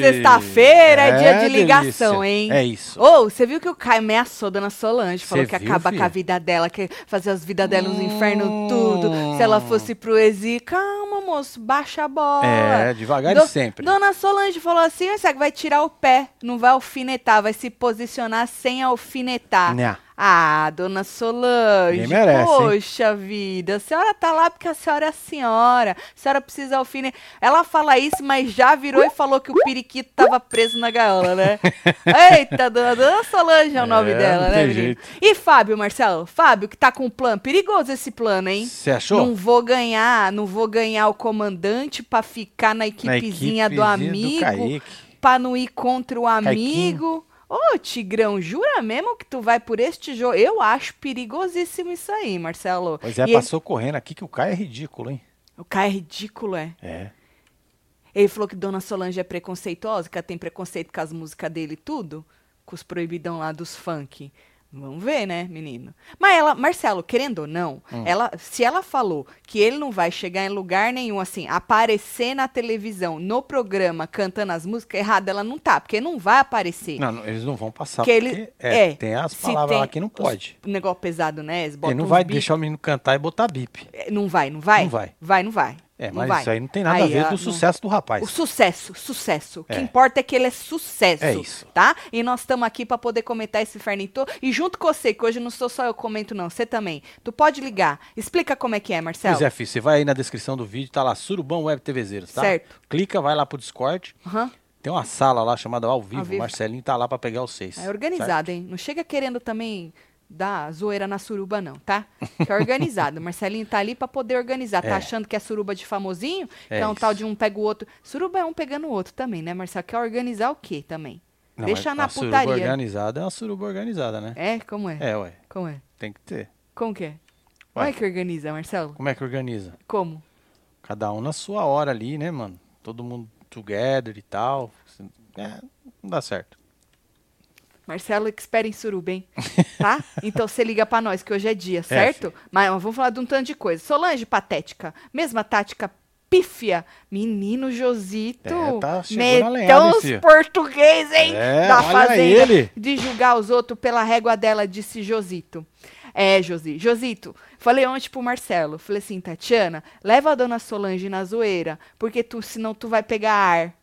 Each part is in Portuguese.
Sexta-feira é, dia de ligação, delícia. hein? É isso. Ô, você viu que o Caio ameaçou a Dona Solange, falou Cê que viu, acaba filha? com a vida dela, que fazer as vidas dela nos infernos Hum. tudo. Se ela fosse pro exílio, calma, moço, baixa a bola. É, devagar Do- e sempre. Dona Solange falou assim, "Você vai tirar o pé, não vai alfinetar, vai se posicionar sem alfinetar. Nha. Ah, dona Solange, merece, hein? poxa vida, a senhora tá lá porque a senhora é a senhora, a senhora precisa alfinetar. Ela fala isso, mas já virou e falou que o periquito tava preso na gaiola, né? Eita, dona, dona Solange é o nome É, dela, não né, tem menino? jeito. E Fábio, Marcelo? Fábio, que tá com um plano, perigoso esse plano, hein? Você achou? Não vou ganhar, não vou ganhar o comandante pra ficar na Na equipezinha do equipezinha amigo, Kaique. pra não ir contra o Caiquinho. Ô, Tigrão, jura mesmo que tu vai por este jogo? Eu acho perigosíssimo isso aí, Marcelo. Pois é, E passou correndo aqui que o Caio é ridículo, hein? ele- o cara é ridículo, é. É. Ele falou que Dona Solange é preconceituosa, que ela tem preconceito com as músicas dele e tudo, com os proibidão lá dos funk. Vamos ver, né, menino? Mas ela, Marcelo, querendo ou não, Hum. ela, se ela falou que ele não vai chegar em lugar nenhum, assim, aparecer na televisão, no programa, cantando as músicas, errado ela não tá, porque não vai aparecer. Não, não, eles não vão passar Que porque ele- é, é, tem as palavras tem lá que não os- pode. negócio pesado, né? Ele não vai bip. deixar o menino cantar e botar bip. É, Não vai, não vai? Não vai. Vai, não vai. É, Não mas vai. isso aí não tem nada a Aí, ver ó, com não- o sucesso do rapaz. O sucesso, sucesso. O que É. importa é que ele é sucesso. É isso. Tá? E nós estamos aqui para poder comentar esse inferno todo. E junto com você, que hoje não sou só eu que comento, não. Você também. Tu pode ligar. Explica como é que é, Marcelo. Pois é, filho, você vai aí na descrição do vídeo, tá lá, Surubão Web TVzeiros, tá? Certo. Clica, vai lá pro Discord. Aham. Tem uma sala lá chamada Ao Vivo. Ao vivo. Marcelinho tá lá pra pegar os seis. É organizado, hein? Não chega querendo também dar zoeira na suruba, não, tá? Que é organizado. Marcelinho tá ali pra poder organizar. Tá É. achando que é suruba de famosinho? que É é um isso. tal de um pega o outro. Suruba é um pegando o outro também, né, Marcelo? Quer organizar o quê também? Não, Deixa na a suruba putaria. organizada é uma suruba organizada, né? É? Como é? É, ué. Como é? Tem que ter. Como que é? Como é que organiza, Marcelo? Como é que organiza? Como? Cada um na sua hora ali, né, mano? Todo mundo together e tal. É, não dá certo. Marcelo Expert em Suruba, hein? Tá? Então você liga pra nós, que hoje é dia, certo? Mas vamos falar de um tanto de coisa. Solange patética. Mesma tática pífia. Menino Josito. É, tá os filho? português, hein? É, da fazenda. De julgar os outros pela régua dela, disse Josito. É, Josi. Josito, falei ontem pro Marcelo. Falei assim, Tatiana, leva a dona Solange na zoeira, porque tu, senão tu vai pegar ar.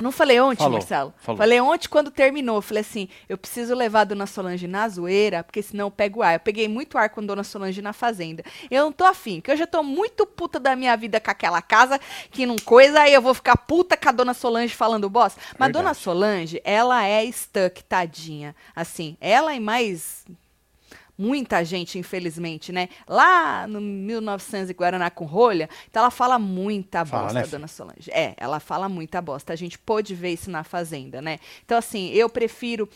Não falei ontem, Falou, Marcelo. falou. Falei ontem quando terminou. Falei assim: eu preciso levar a dona Solange na zoeira, porque senão eu pego ar. Eu peguei muito ar com a dona Solange na fazenda. Eu não tô afim, porque eu já tô muito puta da minha vida com aquela casa, que não coisa, aí eu vou ficar puta com a dona Solange falando boss. Mas Verdade. dona Solange, ela é stuck, tadinha. Assim, ela e mais muita gente, infelizmente, né? Lá no 1900 e Guaraná com rolha, então ela fala muita Fala, bosta, né, dona Solange. É, ela fala muita bosta. A gente pôde ver isso na Fazenda, né? Então, assim, eu prefiro.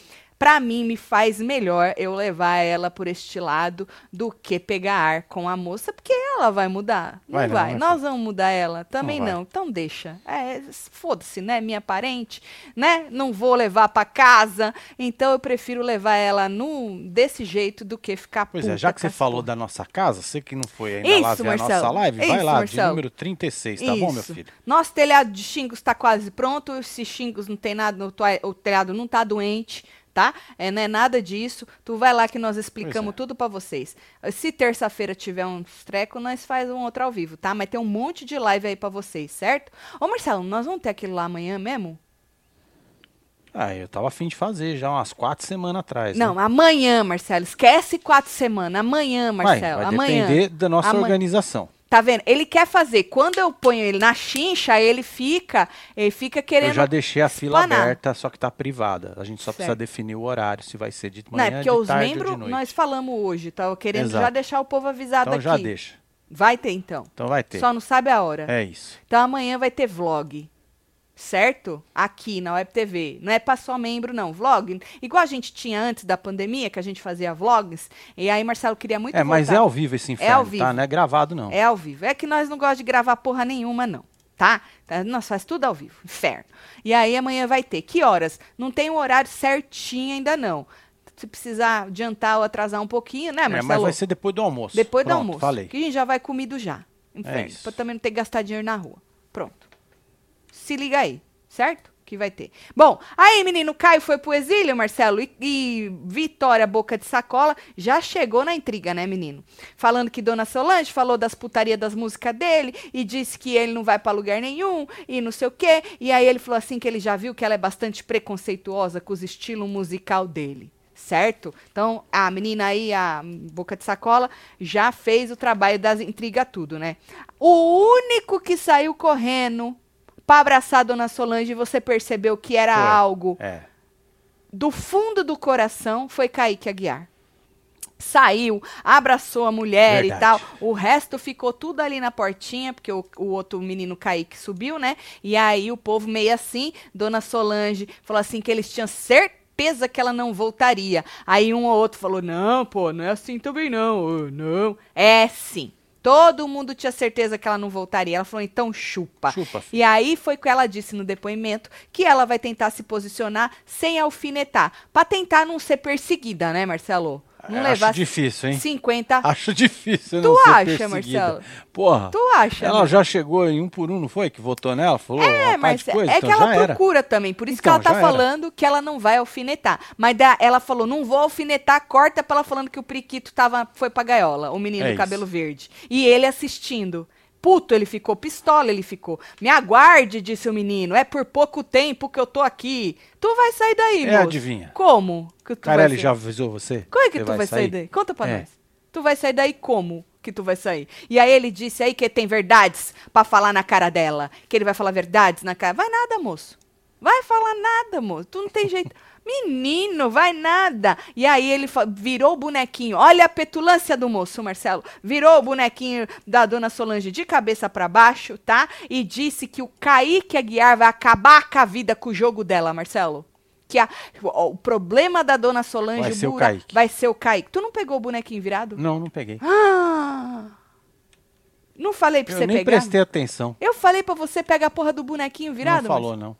Pra mim, me faz melhor eu levar ela por este lado do que pegar ar com a moça, porque ela vai mudar. Não Vai vai. não, vai, Nós vamos mudar ela. Também Não vai. não. Então deixa. É, foda-se, né? Minha parente, né? Não vou levar pra casa. Então eu prefiro levar ela no, desse jeito do que ficar Pois é, já que você falou da nossa casa, você que não foi ainda Isso, lá ver a nossa Marcelo. live, vai Isso, lá, de Marcelo. número 36, tá bom, meu Isso. filho? Nosso telhado de xingos está quase pronto. Se xingos não tem nada, o telhado não tá doente, tá? É, não é nada disso. Tu vai lá que nós explicamos é. tudo pra vocês. Se terça-feira tiver um treco, nós faz um outro ao vivo, tá? Mas tem um monte de live aí pra vocês, certo? Ô, Marcelo, nós vamos ter aquilo lá amanhã mesmo? Ah, eu tava afim de fazer já umas quatro semanas atrás. Não, né? amanhã, Marcelo. Esquece quatro semanas. Amanhã, vai, Marcelo. vai amanhã. depender da nossa Ama- organização. Tá vendo? Ele quer fazer. Quando eu ponho ele na chincha, ele fica, ele fica querendo. Eu já deixei a fila aberta, só que tá privada. A gente só precisa Certo. definir o horário, se vai ser de Não, manhã, é porque de os membros, nós falamos hoje, tá? Querendo Exato. já deixar o povo avisado Então aqui. já deixa. Vai ter então. Então vai ter. Só não sabe a hora. É isso. Então amanhã vai ter vlog. Certo? Aqui na Web TV. Não é pra só membro, não. Vlog. Igual a gente tinha antes da pandemia, que a gente fazia vlogs. E aí Marcelo queria muito É, mas é voltar. ao vivo esse inferno, ao vivo. tá? Não é gravado, não. É ao vivo. É que nós não gostamos de gravar porra nenhuma, não. Tá? Tá? Nós faz tudo ao vivo. Inferno. E aí amanhã vai ter. Que horas? Não tem um horário certinho ainda, não. Se precisar adiantar ou atrasar um pouquinho, né, É, Marcelo? mas vai ser depois do almoço. Depois do Pronto, almoço. Falei. Que a gente já vai comido já. Inferno. isso. Pra também não ter que gastar dinheiro na rua. Pronto. Se liga aí, certo? que vai ter. Bom, aí, menino Caio foi pro exílio, Marcelo, e, e Vitória Boca de Sacola já chegou na intriga, né, menino? Falando que Dona Solange falou das putaria das músicas dele e disse que ele não vai pra lugar nenhum e não sei o quê. E aí ele falou assim que ele já viu que ela é bastante preconceituosa com os estilos musical dele certo? Então, a menina aí, a boca de sacola, já fez o trabalho das intrigas tudo, né? O único que saiu correndo para abraçar a Dona Solange e você percebeu que era Foi. algo É. do fundo do coração foi Kaique Aguiar. Saiu, abraçou a mulher Verdade. e tal. O resto ficou tudo ali na portinha, porque o, o outro menino Kaique subiu, né? E aí o povo meio assim, Dona Solange falou assim que eles tinham certeza que ela não voltaria. Aí um ou outro falou: não, pô, não é assim também não. Não. É sim. Todo mundo tinha certeza que ela não voltaria. Ela falou: então chupa. Chupa. E aí foi que ela disse no depoimento que ela vai tentar se posicionar sem alfinetar, Pra tentar não ser perseguida, né, Marcelo? Não Acho levar difícil, hein? 50. Acho difícil Tu acha. Marcelo? Porra. Tu acha? Ela né? já chegou em um por um, não foi? Que votou nela? Falou É, mas coisa? é então que ela já era. procura também, por isso Então, que ela tá era. falando que ela não vai alfinetar. Mas da- ela falou, não vou alfinetar, corta pra ela falando que o Priquito tava, foi pra gaiola, o menino É do cabelo verde. E ele assistindo. Puto, ele ficou, pistola ele ficou. Me aguarde, disse o menino, é por pouco tempo que eu tô aqui. Tu vai sair daí, É, moço. adivinha. Como que tu vai Carelli sair? já avisou você? Como é que Você tu vai sair? daí? Conta pra É. nós. Tu vai sair daí como que tu vai sair? E aí ele disse aí que tem verdades pra falar na cara dela. Que ele vai falar verdades na cara. Vai nada, moço. Vai falar nada, moço. Tu não tem jeito. Menino, vai nada. E aí ele virou o bonequinho. Olha a petulância do moço, Marcelo. Virou o bonequinho da dona Solange de cabeça pra baixo, tá? E disse que o Kaique Aguiar vai acabar com a vida com o jogo dela, Marcelo. Que a- o, o problema da dona Solange Vai ser o Bura- Kaique. vai ser o Kaique. Tu não pegou o bonequinho virado? Não, não peguei. Ah! Não falei pra Eu você nem pegar? prestei atenção. Eu falei pra você pegar a porra do bonequinho virado? não falou, não.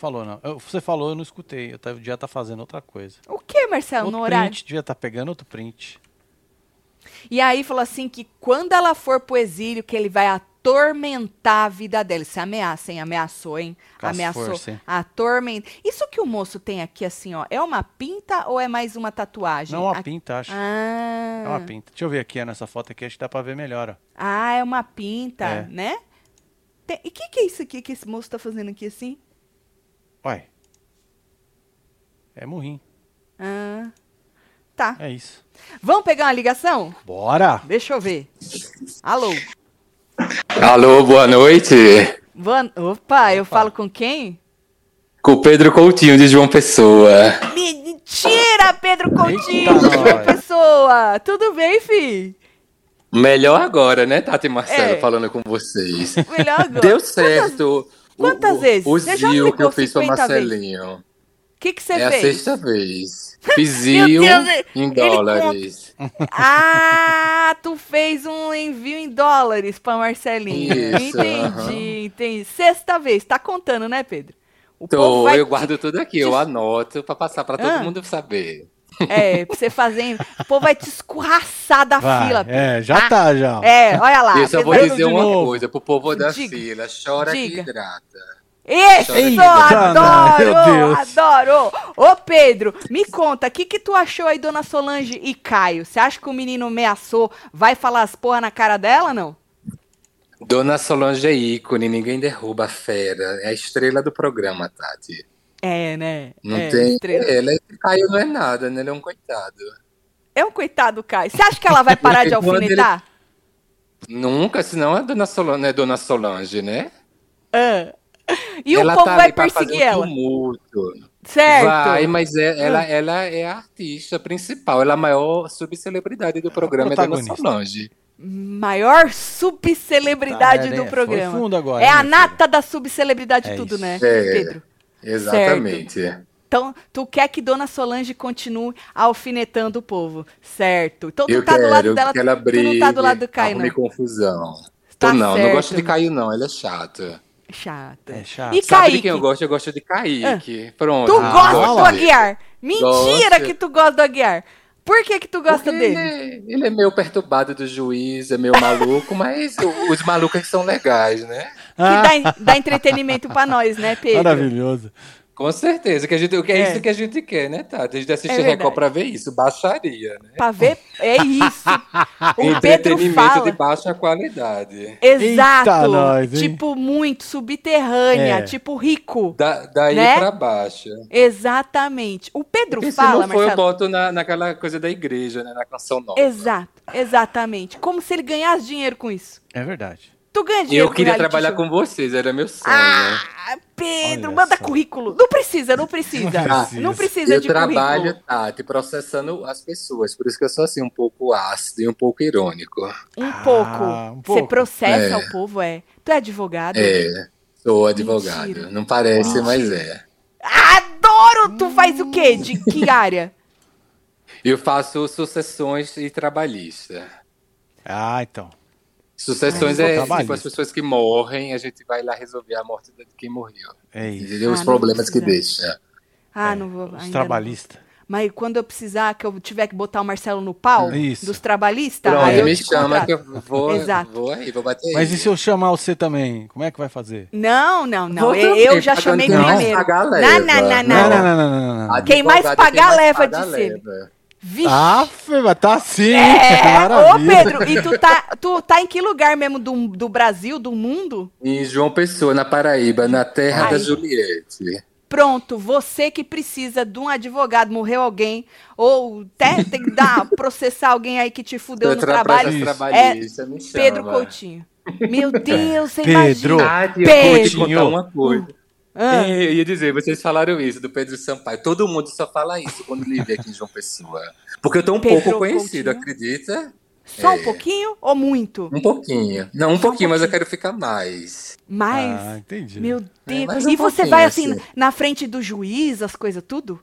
Falou, não. Eu- você falou, eu não escutei. Eu tava- devia estar fazendo outra coisa. O que, Marcelo, outro no horário? print, devia estar pegando outro print. E aí falou assim que quando ela for pro exílio, que ele vai atormentar a vida dela. Isso é ameaça, hein? Ameaçou, hein? As Ameaçou. forças, hein? Atormenta. Isso que o moço tem aqui, assim, ó, é uma pinta ou é mais uma tatuagem? Não, uma Aqui- pinta, acho. Ah. É uma pinta. Deixa eu ver aqui nessa foto aqui, acho que dá pra ver melhor, ó. Ah, é uma pinta, É. né? Tem- E o que, que é isso aqui que esse moço tá fazendo aqui assim? Uai. É murrim. Ah. Tá. É isso. Vamos pegar uma ligação? Bora! Deixa eu ver. Alô? Alô, boa noite. Van... Opa, eu falo com quem? Com o Pedro Coutinho de João Pessoa. Mentira, Pedro Coutinho, Eita, João. Pessoa. Tudo bem, fi? Melhor agora, né, Tati e Marcelo, É. falando com vocês. Melhor agora. Deu certo. O- quantas o, vezes? O já Zio que eu fiz pra 50 vezes? Marcelinho. O que que você É a fez? sexta vez. Fiz Meu Zio Deus, ele- em dólares. Ah, tu fez um envio em dólares pra Marcelinho. Isso, entendi, aham. entendi. Sexta vez, tá contando, né, Pedro? O Tô, vai eu guardo tudo aqui, eu anoto pra passar pra todo Ah. mundo saber. É, pra você fazer. O povo vai te escorraçar da Vai. fila. Pedro, É, já tá, já. É, olha lá. eu só vou dizer uma novo. coisa pro povo da Diga. fila: chora Diga. que hidrata. Isso, Eita, adoro, Deus. adoro. Ô, Pedro, me conta, o que que tu achou aí, Dona Solange e Caio? Você acha que o menino ameaçou, vai falar as porra na cara dela, não? Dona Solange é ícone, ninguém derruba a fera. É a estrela do programa, Tati. É, né? Não é, tem. estrela. Ele Caio não é nada, né? Ele é um coitado. É um coitado, Caio. Você acha que ela vai parar de alfinetar? Nunca, senão é Dona Solange, é Dona Solange, né? Ah. E ela o povo tá vai perseguir ela. tumulto. Certo. Vai, mas é- ela, ela é a artista principal, ela é a maior subcelebridade do programa, é Dona. Solange. Maior subcelebridade Tá, é, do foi programa. fundo agora, é a nata da subcelebridade É tudo, isso. né, É. Pedro? Exatamente. Então, tu quer que Dona Solange continue alfinetando o povo, certo? Então, tu Eu tá do lado quero dela, que ela tu não tá do lado do Caio, não. confusão. Tá Tô não, certo. não gosto de Caio não, ele é chato. Chato. É chato. E Sabe Kaique? de quem eu gosto? Eu gosto de Kaique. Pronto. Tu Ah, gosta do. Aguiar? Mentira Gosto. que tu gosta do Aguiar. Por que que tu gosta Porque dele? Ele, ele é meio perturbado do juiz, é meio maluco, mas os malucos é são legais, né? Dá, dá entretenimento pra nós, né, Pedro? Maravilhoso. Com certeza, que, a gente, que é, É. isso que a gente quer, né, Tati? A gente assiste É Record pra ver isso, baixaria, né? Pra ver, é isso. O Pedro Entretenimento fala. de baixa qualidade. Exato. Eita, nós, tipo, muito subterrânea, É. tipo rico. Da, daí Né? pra baixo. Exatamente. O Pedro Porque se fala, não for, eu Marcelo. boto na, naquela coisa da igreja, né? Na canção nova. Exato, exatamente. Como se ele ganhasse dinheiro com isso. É verdade. Tu ganha E dinheiro eu queria com trabalhar show? com vocês, era meu sonho. Ah, Pedro, Olha manda só. currículo. Não precisa, não precisa. Não precisa. Não precisa eu de trabalho, currículo. Tati, processando as pessoas. Por isso que eu sou assim, um pouco ácido e um pouco irônico. Um Ah, pouco. um Você processa É. o povo, é. Tu é advogado? É, sou advogado. Mentira. Não parece, mas é. Adoro! Tu faz o quê? De que área? Eu faço sucessões e trabalhista. Ah, então. Sucessões é sou tipo, as pessoas que morrem, a gente vai lá resolver a morte de quem morreu. É isso. Entendeu? Os Ah, não problemas que deixa. Ah, não vou. Os trabalhistas. Mas quando eu precisar, que eu tiver que botar o Marcelo no pau Isso. dos trabalhistas, Pronto, aí eu me te chama contrato. que eu vou, Exato. vou aí, vou bater Mas aí. e se eu chamar você também? Como é que vai fazer? Não, não, não. Vou Eu, eu já pagando chamei quem mais primeiro. pagar, Não, leva. não, não, Não, não. não, não, não, não, não. Quem mais é pagar, mais leva paga, de ser. Vixe. Ah, Fê, tá assim. É, ô Maravilha. Pedro, e tu tá, tu tá em que lugar mesmo do, do Brasil, do mundo? Em João Pessoa, na Paraíba, na terra Ai. da Juliette. Pronto, você que precisa de um advogado, morreu alguém, ou até tem que dar, processar alguém aí que te fudeu Eu no tra- trabalho, é chama. Pedro Coutinho. Meu Deus, você Pedro. imagina. Tati, eu vou te Pedro. contar uma coisa. Ah, É, Eu ia dizer, vocês falaram isso do Pedro Sampaio. Todo mundo só fala isso quando lhe vê aqui em João Pessoa. Porque eu tô um Pedro pouco conhecido, Coutinho. acredita? só É. um pouquinho ou muito? Um pouquinho. Não, um Só um pouquinho, mas eu pouquinho. quero ficar mais. Mas, Ah, entendi. meu Deus. mais um e você pouquinho, vai assim, assim. na frente do juiz, as coisas tudo?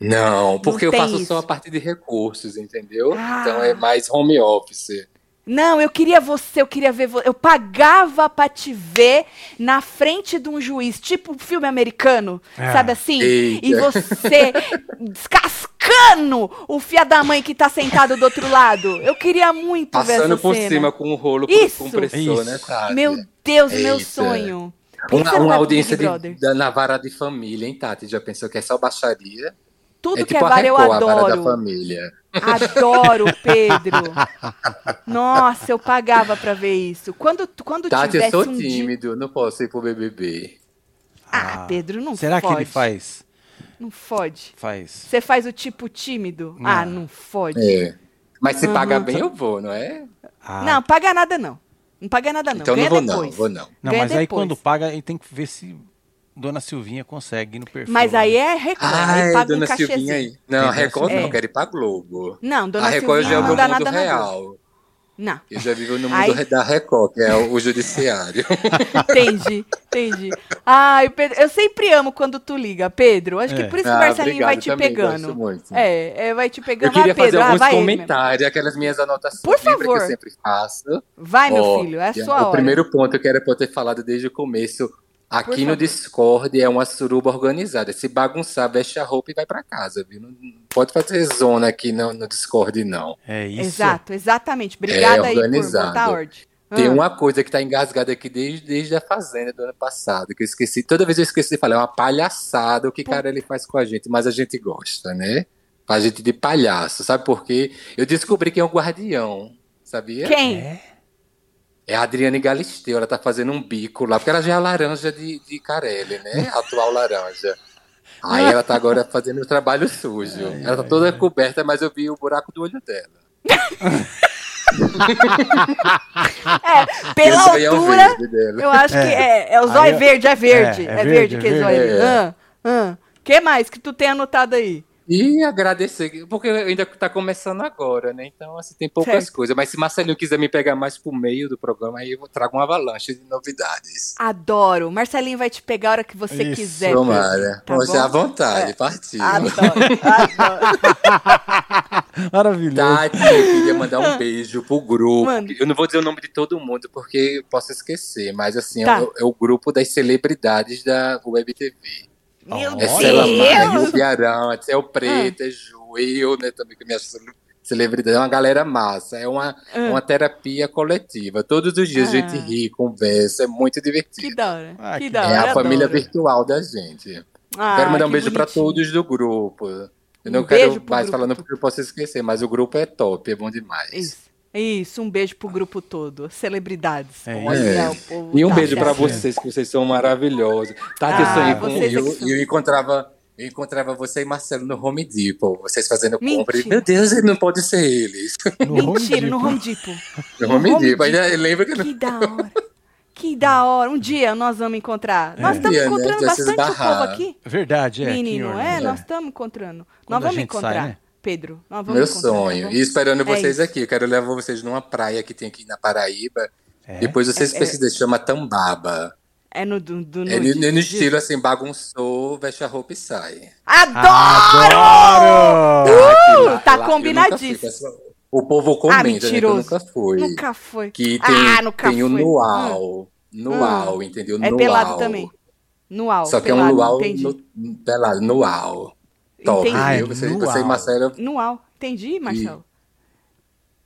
Não, porque eu tem faço isso. só a parte de recursos, entendeu? Ah. Então é mais home office. Não, eu queria você, eu queria ver você. Eu pagava pra te ver na frente de um juiz, tipo filme americano, Ah. sabe assim? Eita. E você descascando o fia da mãe que tá sentado do outro lado. Eu queria muito ver Passando essa por cena. cima com o rolo Isso. compressor, Isso. né, Tati? Meu Deus, meu Eita. sonho. Por que você Uma, uma audiência de, da, na vara de família, hein, Tati? Já pensou que é só baixaria? Tudo é que tipo é vara eu a Record, a vara da adoro. família. Adoro, Pedro. Nossa, eu pagava pra ver isso. Quando, quando Tati, eu tivesse sou um dia... tímido, não posso ir pro BBB. Ah, Pedro, não Será fode. que ele faz? Não fode. Faz. Você faz o tipo tímido? Não. Ah, não fode. É. Mas se Uhum. pagar bem, eu vou, não é? Ah, Não, paga nada não. Não paga nada não. então Ganha não vou depois. não, vou não. Não, Ganha mas aí depois. quando paga, aí tem que ver se Dona Silvinha consegue ir no perfil. Mas aí é Record. Ai, aí paga um dona cachezinho. Silvinha aí. Não, Record Silvinha. não, eu quero ir pra Globo. Não, Dona a Record Silvinha já é o não dá mundo nada real. Não, Eu já vivo no mundo Ai. da Record, que é o, o judiciário. entendi, entendi. Ai, Pedro, eu sempre amo quando tu liga, Pedro. Acho que É. por isso que o Ah, Marcelinho obrigado, vai te também pegando. gosto muito. É, é, vai te Eu pegando. queria ah, Pedro, fazer ah, alguns mesmo. comentários, aquelas minhas anotações. Por favor. que eu sempre faço. Vai, meu filho, é a que sua O hora. primeiro ponto que eu quero ter falado desde o começo. Aqui no. Discord é uma suruba organizada. Se bagunçar, veste a roupa e vai pra casa, viu? Não pode fazer zona aqui no, no Discord, não. É isso. Exato, exatamente. Obrigada aí por É botar a ordem. Tem Ah. uma coisa que tá engasgada aqui desde, desde a Fazenda do ano passado, que eu esqueci. Toda vez eu esqueci de falar, é uma palhaçada o que cara ele faz com a gente, mas a gente gosta, né? Faz a gente de palhaço, sabe por quê? Eu descobri quem é o guardião, sabia? Quem? É? É a Adriane Galisteu, ela tá fazendo um bico lá, porque ela já é a laranja de, de Carelli, né? A atual laranja. Aí ela tá agora fazendo o trabalho sujo. Ela tá toda coberta, mas eu vi o buraco do olho dela. É, pela é o altura, dela. eu acho que é, é o zóio eu- verde, é verde. É, É, é verde, verde, que é é zóio verde. verde. Ah, ah. que mais que tu tem anotado aí? E agradecer, porque ainda tá começando agora, né? Então, assim, tem poucas Certo. coisas. Mas se Marcelinho quiser me pegar mais pro meio do programa, aí eu trago uma avalanche de novidades. Adoro. Marcelinho vai te pegar a hora que você Isso. quiser. Tomara. Tá Você bom? à vontade, É. partiu. Adoro, adoro. Maravilhoso. Tati, eu queria mandar um beijo pro grupo. Manda. Eu não vou dizer o nome de todo mundo, porque eu posso esquecer, mas assim, Tá. é, o, é o grupo das celebridades da Web TV. Meu Oh. É Deus! É o Preto, é Ju, eu, né, também com minhas celebridade, é uma galera massa, é uma, Ah. uma terapia coletiva. Todos os dias a gente Ah. ri, conversa, é muito divertido. Que da hora. Ah, que que da É hora. a família adoro. virtual da gente. Ah, quero mandar um que beijo pra bonitinho. todos do grupo. Eu não Um quero mais grupo. falando porque eu posso esquecer, mas o grupo é top, é bom demais. Isso. Isso, um beijo pro grupo todo. Celebridades. É Olha, povo E um tá beijo pra certo. vocês, que vocês são maravilhosos. Eu Ah, sonhei com é eu, são. e eu encontrava, eu encontrava você e Marcelo no Home Depot, vocês fazendo compra. E, Mentira. meu Deus, ele não pode ser eles. No Home Mentira, no Depot. Home Depot. No No Home Home Depot. Ainda lembra que Que da hora. Que da hora. Um dia nós vamos encontrar. Nós É. estamos Um dia, né? encontrando se bastante o povo aqui. Verdade, é. Menino, é, orna, nós estamos encontrando. Quando nós a vamos gente encontrar. sai, né? Pedro, nós vamos Meu encontrar, nós sonho. vamos- E esperando É vocês isso. aqui. Eu quero levar vocês numa praia que tem aqui na Paraíba. É? Depois vocês É, é. pesquisam, chama Tambaba. É no, do, do É no, no estilo assim, bagunçou, veste a roupa e sai. Adoro! Adoro! Lá- tá eu combinadíssimo. O povo comenta, né, que eu nunca fui. Nunca foi. Que tem, ah, nunca tem o foi. luau. Nuau, entendeu? É Nuau. pelado também. Nuau. Só que é um pelado, luau entendi. no, pelado, nuau. Top, Entendi. Ah, é viu? Você, nuau. você e Marcelo Nuau. Entendi, Marcelo?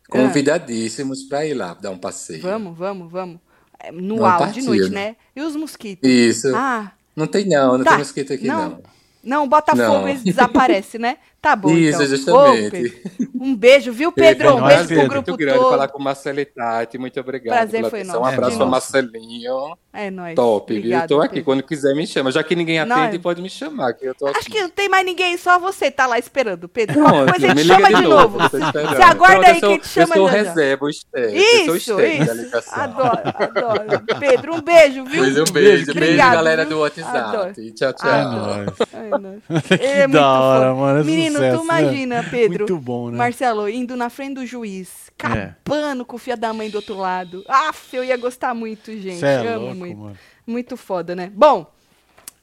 convidadíssimos pra ir lá dar um passeio. Vamos, vamos, vamos. É, Nuau, de noite, né? E os mosquitos? Isso. Ah, Não tem não, não Tá. tem mosquito aqui Não. não. não, bota Não. fogo e eles desaparecem, né? Tá bom, Isso, então. justamente. Pedro, um beijo, viu, Pedro? Um é, beijo pro Pedro? grupo Muito grande todo. falar com o Marcelo e Tati. Muito obrigado Prazer foi atenção. Um nosso. abraço É para nosso. Marcelinho. É nóis. Top, viu? Obrigado, Eu tô aqui. Pedro. Quando quiser, me chama. Já que ninguém Não, atende, é- pode me chamar, que eu tô aqui. Acho que não tem mais ninguém, só você tá lá esperando, Pedro. Pronto, Qualquer coisa a me chama de novo. esperando. Você aguarda Pronto, aí sou, que te chama Eu sou reserva, o Esther. eu sou o Isso, Esther da isso. ligação. Adoro, adoro. Pedro, um beijo, viu? Pois um beijo, beijo, Obrigado, galera viu? do WhatsApp. Adoro. Tchau, tchau. É Adoro. nóis. Ai, não. Que Ele é muito da hora, mano. É Menino, sucesso, tu imagina, né? Pedro. Muito bom, né? Marcelo, indo na frente do juiz, acabando com o fio da mãe do outro lado. Aff, eu ia gostar muito, gente. Cê é Amo louco, muito. mano. Muito foda, né? Bom,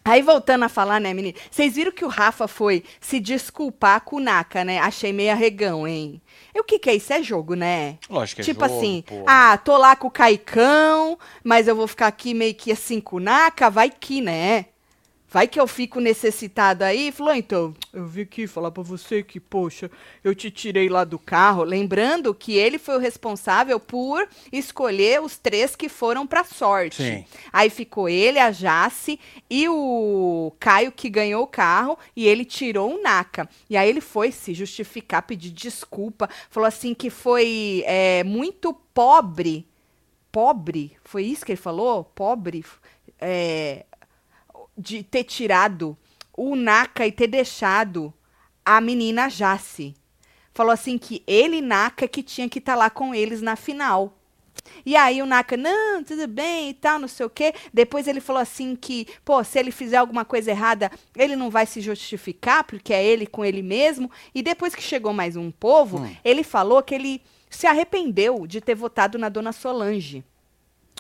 aí voltando a falar, né, menino? Vocês viram que o Rafa foi se desculpar com o Naka, né? Achei meio arregão, hein? E o que que é isso? É jogo, né? Lógico que é tipo jogo, assim, pô. ah, tô lá com o Caicão, mas eu vou ficar aqui meio que assim com o Naka, vai que, né? Vai que eu fico necessitado aí. Falou, então, eu vim aqui falar pra você que, poxa, eu te tirei lá do carro. Lembrando que ele foi o responsável por escolher os três que foram pra sorte. Sim. Aí ficou ele, a Jace e o Caio que ganhou o carro e ele tirou o Naka. E aí ele foi se justificar, pedir desculpa, falou assim que foi é, muito pobre. Pobre? Foi isso que ele falou? Pobre? É, de ter tirado o Naka e ter deixado a menina Jace. Falou assim que ele, Naka, que tinha que estar lá com eles na final. E aí o Naka, não, tudo bem e tal, não sei o quê. Depois ele falou assim que, pô, se ele fizer alguma coisa errada, ele não vai se justificar, porque é ele com ele mesmo. E depois que chegou mais um povo, Hum. ele falou que ele se arrependeu de ter votado na dona Solange.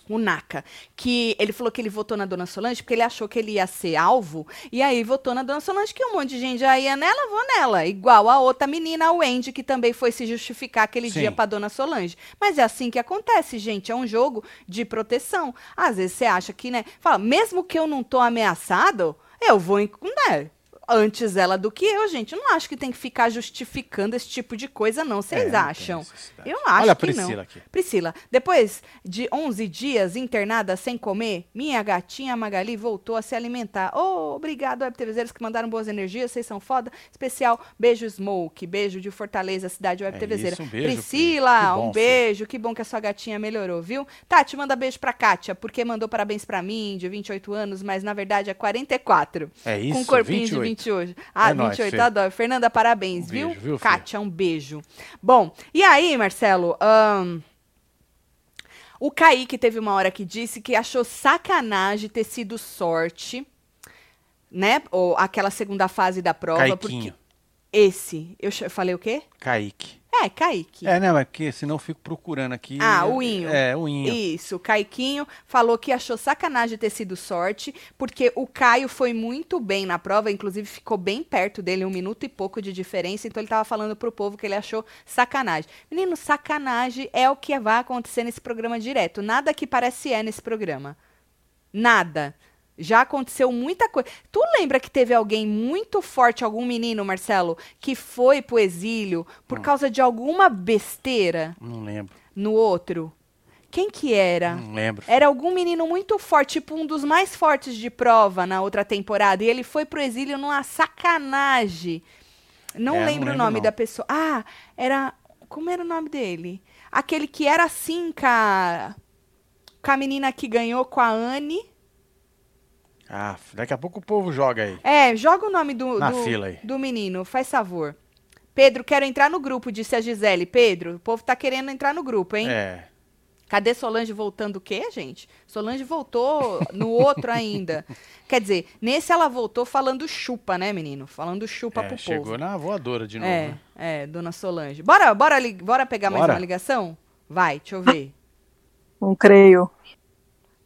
O Naka, que ele falou que ele votou na Dona Solange porque ele achou que ele ia ser alvo, e aí votou na Dona Solange, que um monte de gente já ia nela, vou nela. Igual a outra menina, a Wendy, que também foi se justificar aquele Sim. dia pra Dona Solange. Mas é assim que acontece, gente, é um jogo de proteção. Às vezes você acha que, né, fala, mesmo que eu não tô ameaçado, eu vou, né, antes ela do que eu, gente. Eu não acho que tem que ficar justificando esse tipo de coisa, não. É, Vocês tem acham? Eu acho Olha a que não. Priscila aqui. Priscila, depois de 11 dias internada sem comer, minha gatinha Magali voltou a se alimentar. Oh, obrigado, Web TVzeiros que mandaram boas energias, vocês são foda. Especial, beijo Smoke, beijo de Fortaleza, cidade Web É um beijo, Priscila, bom, um beijo, que bom que a sua gatinha melhorou, viu? Tati, manda beijo pra Kátia, porque mandou parabéns pra mim, de 28 anos, mas na verdade é 44. É isso, Com um corpinho 28. de 20 hoje. Ah, É nóis, 28, Fê. adoro. Fernanda, parabéns, Um viu? beijo, viu? Kátia, um beijo. Bom, e aí, Marcelo, ahn, o Kaique teve uma hora que disse que achou sacanagem ter sido sorte, né? Ou aquela segunda fase da prova. Caiquinho. Porque esse, eu falei o quê? Kaique. É, Kaique. É, não, é porque senão eu fico procurando aqui. Ah, o Inho. É, o Inho. Isso, o Caiquinho falou que achou sacanagem ter sido sorte, porque o Caio foi muito bem na prova, inclusive ficou bem perto dele, um minuto e pouco de diferença, então ele tava falando pro povo que ele achou sacanagem. Menino, sacanagem é o que vai acontecer nesse programa direto. Nada que parece é nesse programa. Nada. Já aconteceu muita coisa. Tu lembra que teve alguém muito forte, algum menino, Marcelo, que foi pro exílio por Hum. causa de alguma besteira Não lembro. no outro? Quem que era? Não lembro. Era algum menino muito forte, tipo um dos mais fortes de prova na outra temporada. E ele foi pro exílio numa sacanagem. Não É, não lembro o lembro, nome não. da pessoa. Ah, era. Como era o nome dele? Aquele que era assim, com a, com a menina que ganhou com a Anne. Ah, daqui a pouco o povo joga aí. É, joga o nome do, Na do, fila aí. do menino, faz favor. Pedro, quero entrar no grupo, disse a Gisele. Pedro, o povo tá querendo entrar no grupo, hein? É. Cadê Solange voltando o quê, gente? Solange voltou no outro ainda. Quer dizer, nesse ela voltou falando chupa, né, menino? Falando chupa é, pro chegou povo. na voadora de novo. É, né? é, dona Solange. Bora, bora, bora pegar mais Bora. uma ligação? Vai, deixa eu ver. Não creio.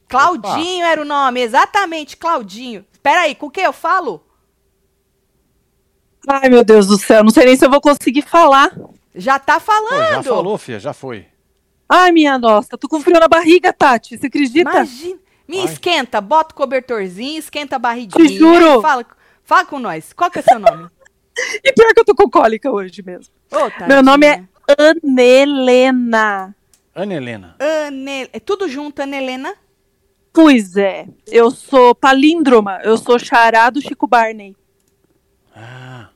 Claudinho era o nome, exatamente, Claudinho. Espera aí, com o que eu falo? Ai, meu Deus do céu, não sei nem se eu vou conseguir falar. Já tá Pô, falando. já falou, filha, já foi. Ai, minha nossa, tô com frio na barriga, Tati. Você acredita? Imagina. Me Vai. esquenta, bota o cobertorzinho, esquenta a barriguinha. Te juro. Fala, fala com nós. Qual que é o seu nome? E pior que eu tô com cólica hoje mesmo. Ô, Meu nome é. Anelena. Ana Helena. Ane... É tudo junto, Ana Helena? Pois é, eu sou palíndroma, eu sou chará do Chico Barney. Ah,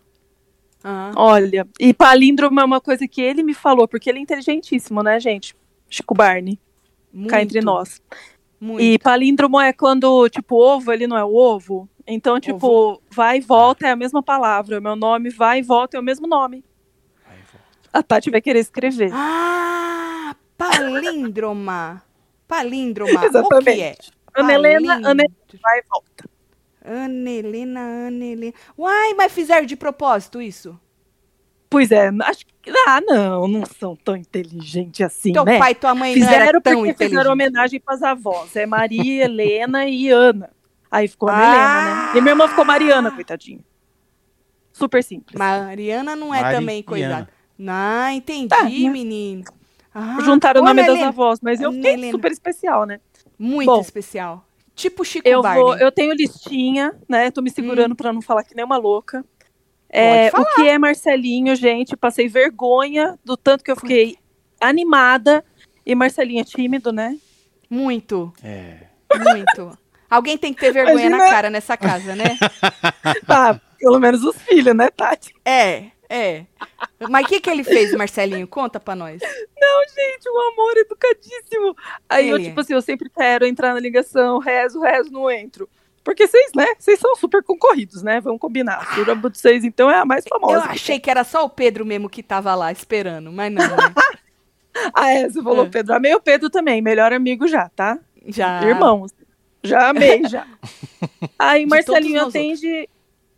Ah, Olha, e palíndroma é uma coisa que ele me falou, porque ele é inteligentíssimo, né, gente? Chico Barney, muito, cá entre nós. Muito. E palíndromo é quando, tipo, ovo, ele não é o ovo. Então, tipo, vai e volta é a mesma palavra. O meu nome vai e volta é o mesmo nome. A Tati vai querer escrever. Ah, palíndroma. Palíndroma. O que é? Exatamente. Ana Helena. Ana vai e volta. Ana Helena, Ana Helena. Uai, mas fizeram de propósito isso? Pois é, acho que. Ah, não, não são tão inteligentes assim, Teu né? pai e tua mãe não Fizeram era tão porque fizeram homenagem pras avós. É Maria, Helena e Ana. Aí ficou Ana Ah! Helena, né? E minha irmã ficou Mariana, coitadinha. Super simples. Mariana não é Mariana. também coisada. Ah, entendi, Tá, né? menino. Ah, Juntaram o nome das avós, mas eu fiquei super especial, né? Muito Bom, especial. Tipo Chico Eu, Barney. vou, eu tenho listinha, né? Tô me segurando pra não falar que nem uma louca. É, o que é Marcelinho, gente? Passei vergonha do tanto que eu fiquei animada. E Marcelinho é tímido, né? Muito, É. muito. Alguém tem que ter vergonha na Imagina- cara nessa casa, né? Tá, pelo menos os filhos, né, Tati? É, é. Mas o que, que ele fez, Marcelinho? Conta pra nós. Não, gente, um amor educadíssimo. Aí eu, Ele é. tipo assim, eu sempre quero entrar na ligação, rezo, rezo, não entro. Porque vocês, né? Vocês são super concorridos, né? Vamos combinar. A Suruba de vocês, então, é a mais famosa. Eu achei que era só o Pedro mesmo que tava lá esperando, mas não, né? Ah, é, você falou É. Pedro. Amei o Pedro também, melhor amigo já, tá? Já. Irmãos. Já amei, já. Aí Marcelinho atende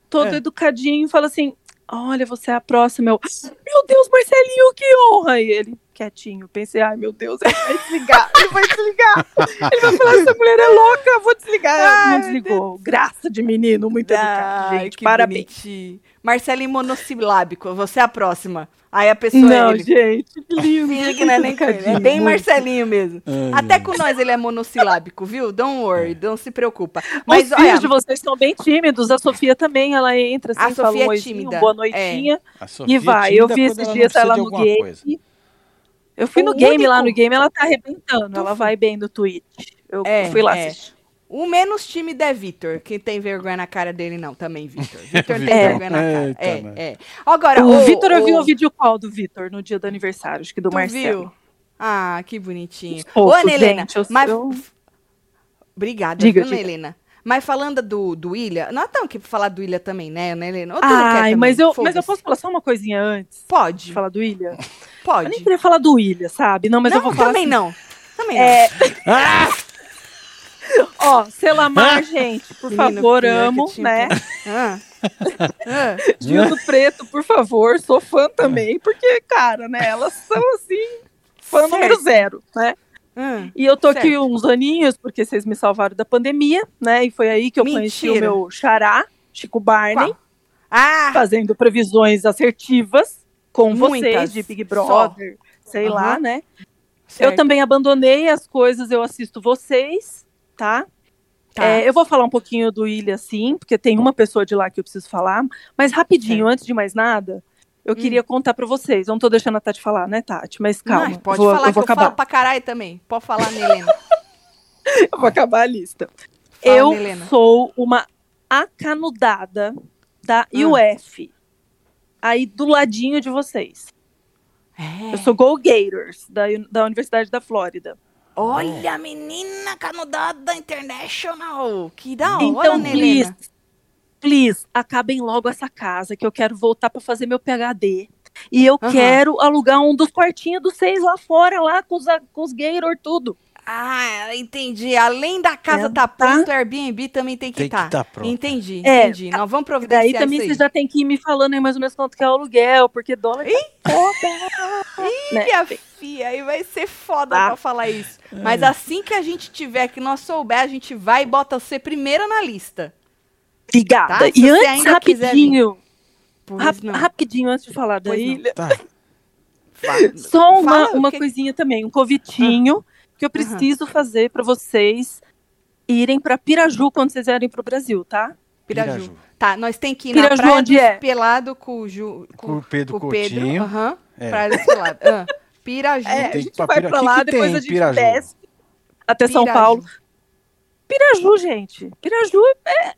todo É. educadinho e fala assim: Olha, você é a próxima. Eu, meu Deus, Marcelinho, que honra! E ele, quietinho, pensei, ai meu Deus, ele vai desligar, ele vai desligar. Ele vai falar: essa mulher é louca, vou desligar. Ai, Não desligou. Graça de menino, muito educado, Ai, gente. que Parabéns. bonitinho. Marcelinho monossilábico, você é a próxima. Aí a pessoa Não, ele, gente, que lindo. finge que não é nem com ele. É bem muito. Marcelinho mesmo. Até com nós ele é monossilábico, viu? Don't worry, não se preocupa. Mas Os olha, filhos de vocês são bem tímidos. A Sofia também, ela entra assim, A fala Sofia um é tímida, boa noitinha. A Sofia E é vai, eu vi esses ela dias ela de no game. coisa. Eu fui no O game lá no game, ela tá arrebentando. Tu Ela vai bem no Twitch. Eu É, fui lá é. assistir. O menos tímido é Vitor, que tem vergonha na cara dele, não, também, Vitor. Vitor tem É. vergonha na cara. Eita, é, mano. é. Agora, o ô, Vitor, eu vi o vídeo call do Vitor no dia do aniversário, acho que do tu Marcelo. viu? Ah, que bonitinho. Fofo, Ô, Ana Helena, gente, eu- mas... eu- Obrigada, Diga, Ana diga. Helena? Mas falando do, do William, nós estamos aqui pra falar do William também, né, Ana Helena? Ou Ai, mas eu, mas eu posso falar só uma coisinha antes de Pode, falar do William? Eu pode. nem queria falar do William, sabe? Não, mas não, eu vou falar também assim. não. Também não. É, Ah! Ó, Selamar, gente, por Menino, favor, amo, tinha né? Ah. Ah. Gildo Preto, por favor, sou fã também, porque, cara, né, elas são assim, fã Certo. número zero, né? Ah. E eu tô aqui Certo. uns aninhos, porque vocês me salvaram da pandemia, né? E foi aí que eu conheci o Mentira. meu xará, Chico Barney? Ah, fazendo previsões assertivas com Muitas. vocês, de Big Só. Brother, sei Aham. lá, né? certo. Eu também abandonei as coisas, eu assisto vocês, tá? Tá. É, eu vou falar um pouquinho do Ilha, sim, porque tem uma pessoa de lá que eu preciso falar. Mas rapidinho, antes de mais nada, eu Hum. queria contar pra vocês. Eu não tô deixando a Tati falar, né, Tati? Mas calma. Não, pode vou, falar eu vou que eu acabar. falo pra caralho também. Pode falar, Nelena. Eu vou acabar a lista. Fala, eu Nelena. sou uma acanudada da Hum. UF. Aí do ladinho de vocês. É. Eu sou Go Gators, da, da Universidade da Flórida. Olha, menina canudada international. Que da hora, então, Nelena. please, please, acabem logo essa casa, que eu quero voltar pra fazer meu PhD. E eu Aham. quero alugar um dos quartinhos dos seis lá fora, lá com os, com os Gator, tudo. Ah, entendi. Além da casa É, tá tá. pronto, o Airbnb também tem que estar. tá pronto. Entendi, É, entendi. Nós vamos providenciar daí também isso aí. vocês já tem que ir me falando aí mais ou menos quanto que é o aluguel, porque dólar tá foda. né? Minha filha, aí vai ser foda Tá. pra falar isso. Mas assim que a gente tiver, que nós souber, a gente vai e bota você primeira na lista. Obrigada. Tá? E antes, rapidinho, rap- não. rapidinho, antes de falar da ilha, Tá. Só uma, Fala, uma que- coisinha também, um convitinho que eu preciso fazer pra vocês irem pra Piraju quando vocês vierem pro Brasil, tá? Piraju. Piraju. Tá, nós tem que ir Piraju, na praia onde é? pelado com o Ju, Com o Pedro com o Pedro. Coutinho. Aham. É. Praia dos pelado. Ah, Piraju. É, a Tem que gente pra vai Pira- pra que lá, que depois tem a gente Piraju? desce até São Piraju. Paulo. Piraju, gente. Piraju é,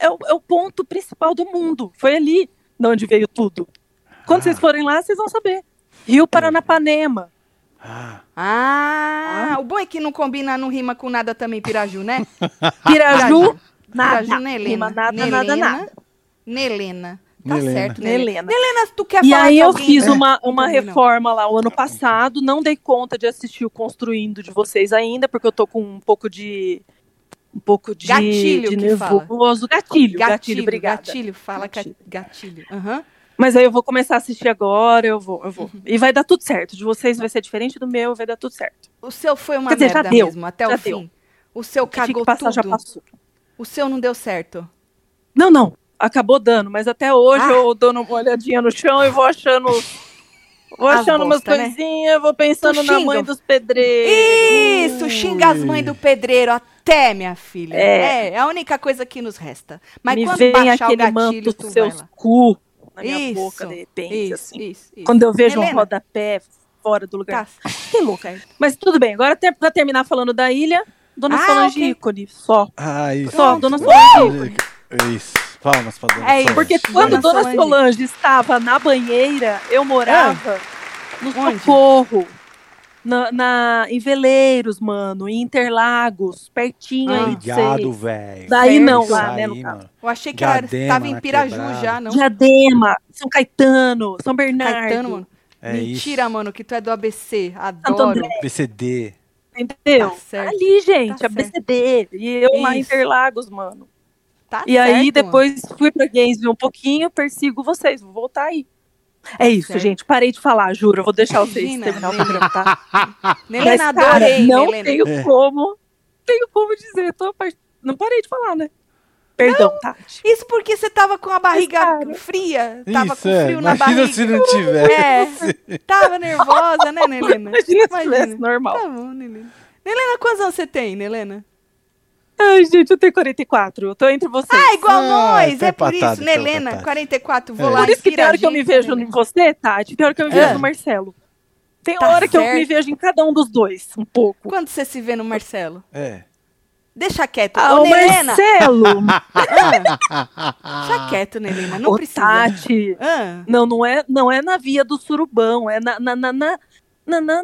é, o, é o ponto principal do mundo. Foi ali de onde veio tudo. Quando Ah. vocês forem lá, vocês vão saber. Rio Paranapanema. Ah, Ah, o bom é que não combina, não rima com nada também, Piraju, né? Piraju, nada. Piraju, Nelena. Rima nada, Nelena, nada, nada. Nelena. Tá Nelena. certo, Nelena. Nelena. Nelena, tu quer E falar aí de eu alguém... fiz É. uma, uma não. reforma lá o ano passado, não dei conta de assistir o Construindo de vocês ainda, porque eu tô com um pouco de um pouco de, Gatilho de que fala. nervoso. Gatilho, gatilho, Gatilho, obrigada. gatilho, fala Gatilho. gatilho. gatilho. Aham. Mas aí eu vou começar a assistir agora, eu vou, eu vou. E vai dar tudo certo. De vocês vai ser diferente do meu, vai dar tudo certo. O seu foi uma Quer dizer, já merda deu, mesmo, até já o fim. deu. O seu O cagou que passar já tudo. passou. O seu não deu certo. Não, não. Acabou dando, mas até hoje Ah. eu dou uma olhadinha no chão e vou achando. Vou As achando umas bosta, né? coisinhas, vou pensando na mãe dos pedreiros. Isso, xinga as mães do pedreiro até, minha filha. É. É, é a única coisa que nos resta. Mas Me quando vem baixar o aquele gatilho, manto tu vai seus lá. cu na minha Isso, boca, de repente, Isso, assim. isso, isso. Quando eu vejo um Helena. rodapé fora do lugar. Tá. Que louca. é. Mas tudo bem, agora até pra terminar falando da ilha, Dona Ah, Solange ok. ícone, só. ah isso. Só, Dona Solange ícone. Isso. Palmas pra dona É isso. Solange. Porque quando Dona Solange. Solange estava na banheira, eu morava no Onde? Socorro. Na, na- em Veleiros, mano, em Interlagos, pertinho Ah. aí de Obrigado, vocês. velho. Daí não, Isso lá, né, aí, no caso. mano. Eu achei que era, Diadema estava em Piraju quebrada. já, não? Diadema, São Caetano, São Bernardo. Caetano, mano. É Mentira, isso. mano, que tu é do ABC. Adoro. BCD. Entendeu? Tá. Ali, gente, Tá a BCD. E eu lá em Isso. Interlagos, mano. Tá E aí, certo, depois fui pra Gainesville um pouquinho, persigo vocês, vou voltar aí. É isso, certo. gente. Parei de falar, juro. Eu vou deixar vocês Imagina, terminar o programa, tá? cara, adorei, não Nelena. tenho É. como. Tenho como dizer. Tô apart- Não parei de falar, né? Perdão, Tati. Isso porque você tava com a barriga cara. fria. Tava Isso, com é. frio na Imagina barriga. se não tivesse. É, tava nervosa, né, Nelena? Imagina se Imagina. tivesse normal. Tá bom, Nelena. Nelena, quantos anos você tem, Nelena? Ai, gente, eu tenho 44. Eu tô entre vocês. Ah, igual Ah, nós, é por isso. então, Nelena, Tati. 44, vou É. lá Por isso que tem hora que eu me vejo Nelena. em você, Tati, tem hora que eu me vejo É. no Marcelo. Tem Tá hora que eu certo. me vejo em cada um dos dois, um pouco. Quando você se vê no Marcelo? É. Deixa quieto. Ah, Ô, o Nelena, Marcelo! deixa quieto, Nelena, não Ô, precisa. Tati, Ah, não, não é, não é na via do surubão, é na, na, na, na- na- na-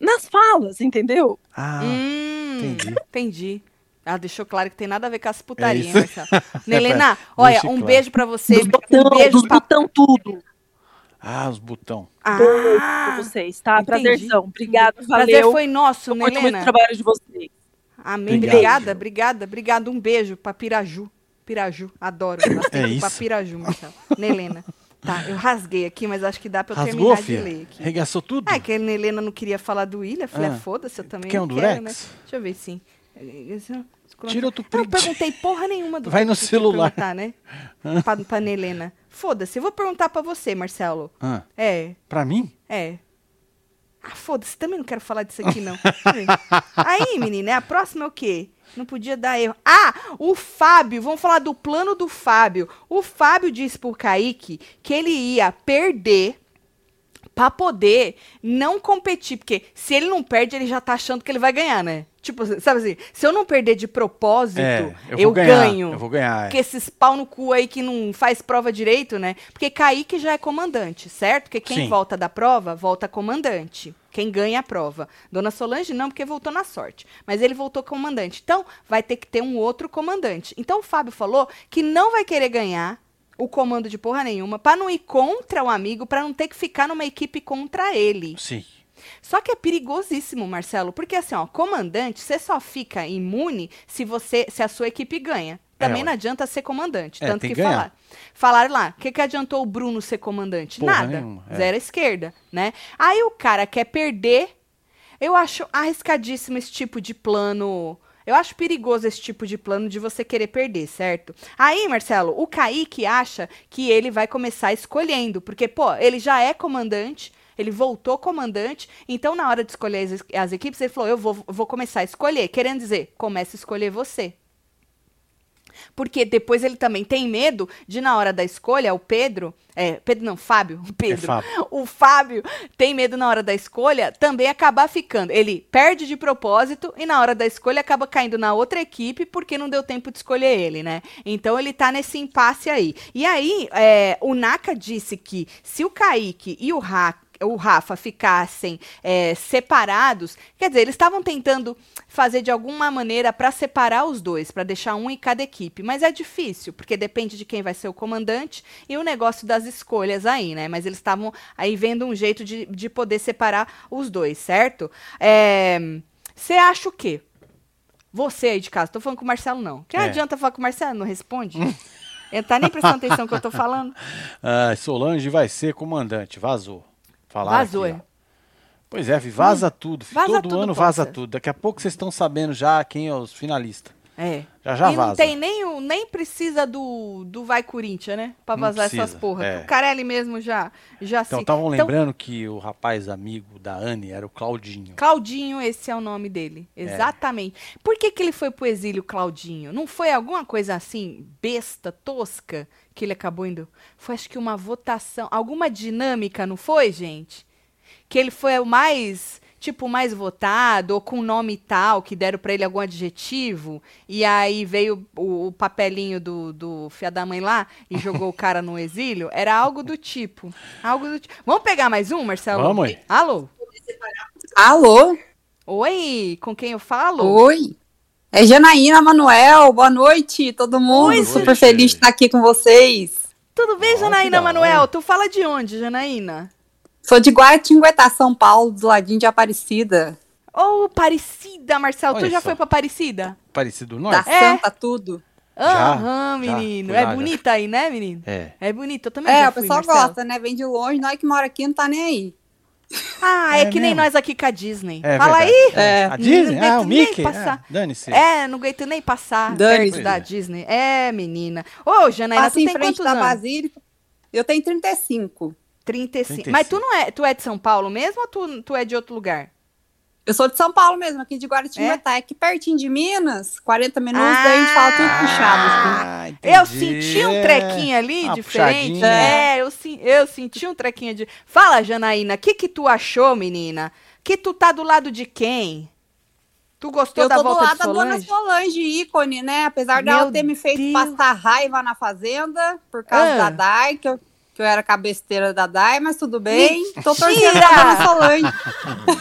nas falas, entendeu? Ah, hum, entendi. entendi. Ah, deixou claro que tem nada a ver com as putarias, É hein, isso. Marcelo? Nelena, olha, Deixa um claro. beijo pra você. Dos Um botão, beijo dos pra... botão tudo. ah, os botão. Ah, pra vocês, tá? entendi. Prazerzão. Obrigado, prazer valeu. foi nosso, curto muito Nelena. o trabalho de vocês. Amém. Obrigado. Obrigada, obrigada, obrigada. Um beijo pra Piraju. Piraju, adoro. É ir pra isso? Piraju, Marcelo. Nelena. Tá, eu rasguei aqui, mas acho que dá pra eu Rasgou, terminar filha? de ler aqui. Regaçou tudo? Ah, que a Helena não queria falar do Ilha. Eu falei, Ah. ah, foda-se, eu também Quer não um quero, né? durex? Deixa eu ver, sim. Tira outro Eu não print. perguntei porra nenhuma do Vai no celular. perguntar, né? pra, pra Helena. Foda-se, eu vou perguntar pra você, Marcelo. Ah, É, pra mim? é. Ah, foda-se, também não quero falar disso aqui, não. Aí, menina, a próxima é o quê? Não podia dar erro. Ah, o Fábio, vamos falar do plano do Fábio. O Fábio disse pro Kaique que ele ia perder pra poder não competir. Porque se ele não perde, ele já tá achando que ele vai ganhar, né? Tipo, sabe assim, se eu não perder de propósito, É, eu eu, ganhar, ganho. eu vou ganhar, é. Porque esses pau no cu aí que não faz prova direito, né? Porque Kaique já é comandante, certo? Porque quem Sim. volta da prova, volta comandante. Quem ganha a prova. Dona Solange não, porque voltou na sorte. Mas ele voltou comandante. Então, vai ter que ter um outro comandante. Então, o Fábio falou que não vai querer ganhar o comando de porra nenhuma, pra não ir contra o amigo, pra não ter que ficar numa equipe contra ele. Sim. Só que é perigosíssimo, Marcelo, porque assim, ó, comandante, você só fica imune se você, se a sua equipe ganha. Também É, não adianta ser comandante, É, tanto que que ganhar. falaram. Falaram lá, o que, que adiantou o Bruno ser comandante? Porra Nada. nenhuma, é. Zero à esquerda, né? Aí o cara quer perder. Eu acho arriscadíssimo esse tipo de plano. Eu acho perigoso esse tipo de plano de você querer perder, certo? Aí, Marcelo, o Kaique acha que ele vai começar escolhendo, porque, pô, ele já é comandante, ele voltou comandante, então na hora de escolher as, as equipes, ele falou: eu vou, vou começar a escolher. Querendo dizer, comece a escolher você. Porque depois ele também tem medo de, na hora da escolha, o Pedro. É, Pedro não, Fábio. o Pedro. Fábio. O Fábio tem medo na hora da escolha também acabar ficando. Ele perde de propósito e na hora da escolha acaba caindo na outra equipe porque não deu tempo de escolher ele, né? Então ele tá nesse impasse aí. E aí, é, o Naka disse que se o Kaique e o Rafa o Rafa ficassem é, separados, quer dizer, eles estavam tentando fazer de alguma maneira para separar os dois, para deixar um em cada equipe, mas é difícil, porque depende de quem vai ser o comandante e o negócio das escolhas aí, né? Mas eles estavam aí vendo um jeito de, de poder separar os dois, certo? Você acha o quê? Você aí de casa, tô falando com o Marcelo não. Que É. adianta falar com o Marcelo? Não responde? Ele tá nem prestando atenção no que eu tô falando. Ah, Solange vai ser comandante, vazou. Falaram Vazou, aqui, é. Pois é, vaza tudo. fi, Vaza Todo tudo, ano vaza Poxa. tudo. Daqui a pouco vocês estão sabendo já quem é os finalistas. É. Já já e não vaza. tem nem, o- nem precisa do, do Vai Corinthians, né? Pra Não vazar precisa, essas porra. é. O Carelli mesmo já, já Então estavam lembrando que o rapaz amigo da Anne era o Claudinho. Claudinho, esse é o nome dele. Exatamente. Por que, que ele foi pro exílio, Claudinho? Não foi alguma coisa assim, besta, tosca, que ele acabou indo? Foi acho que uma votação, alguma dinâmica, não foi, gente? Que ele foi o mais, tipo, mais votado, ou com nome tal, que deram pra ele algum adjetivo, e aí veio o, o papelinho do, do fia da mãe lá e jogou o cara no exílio? Era algo do tipo. Algo do tipo. Vamos pegar mais um, Marcelo? Vamos aí. Alô? Alô? Oi, com quem eu falo? Oi. É Janaína Manuel, boa noite, todo mundo. Oi, Super gente. feliz de estar aqui com vocês. Tudo bem, Janaína Manuel? Tu fala de onde, Janaína? Sou de Guaratinguetá, São Paulo, do ladinho de Aparecida. Ô, Aparecida, Marcelo. Olha tu já só. foi pra Aparecida? Parecido Da nós? É. Santa, tudo. Aham, menino. É já. bonita aí, né, menino? É. É bonito. Eu também É, já o pessoal Marcelo. gosta, né? Vem de longe, nós que mora aqui não tá nem aí. Ah, é, É que nem mesmo? nós aqui com a Disney. É Fala verdade. aí. É. A Disney? Não Ah, o Mickey? passar. É, Dane-se. É, não aguento nem passar Dane-se. perto da é. Disney. É, menina. Ô, Janaína, Passa tu em tem frente quantos da anos? Basílica. Eu tenho 35. 35. 35. Mas tu não é, tu é de São Paulo mesmo ou tu, tu é de outro lugar? Eu sou de São Paulo mesmo, aqui de Guaratinguetá. É? Aqui pertinho de Minas, 40 minutos, daí a gente fala tudo puxado. assim. Ah, Eu senti um É. trequinho ali Uma diferente. puxadinha. É, eu, sim- eu senti um trequinho de. Fala, Janaína, o que que tu achou, menina? Que tu tá do lado de quem? Tu gostou Eu da tô do volta lado de da dona Solange? Solange, ícone, né? Apesar Meu dela ter me feito Deus. passar raiva na fazenda por causa Ah. da Dai, que eu, que eu era cabesteira da Dai, mas tudo bem. Tô torcendo Mentira! pra dona Solange.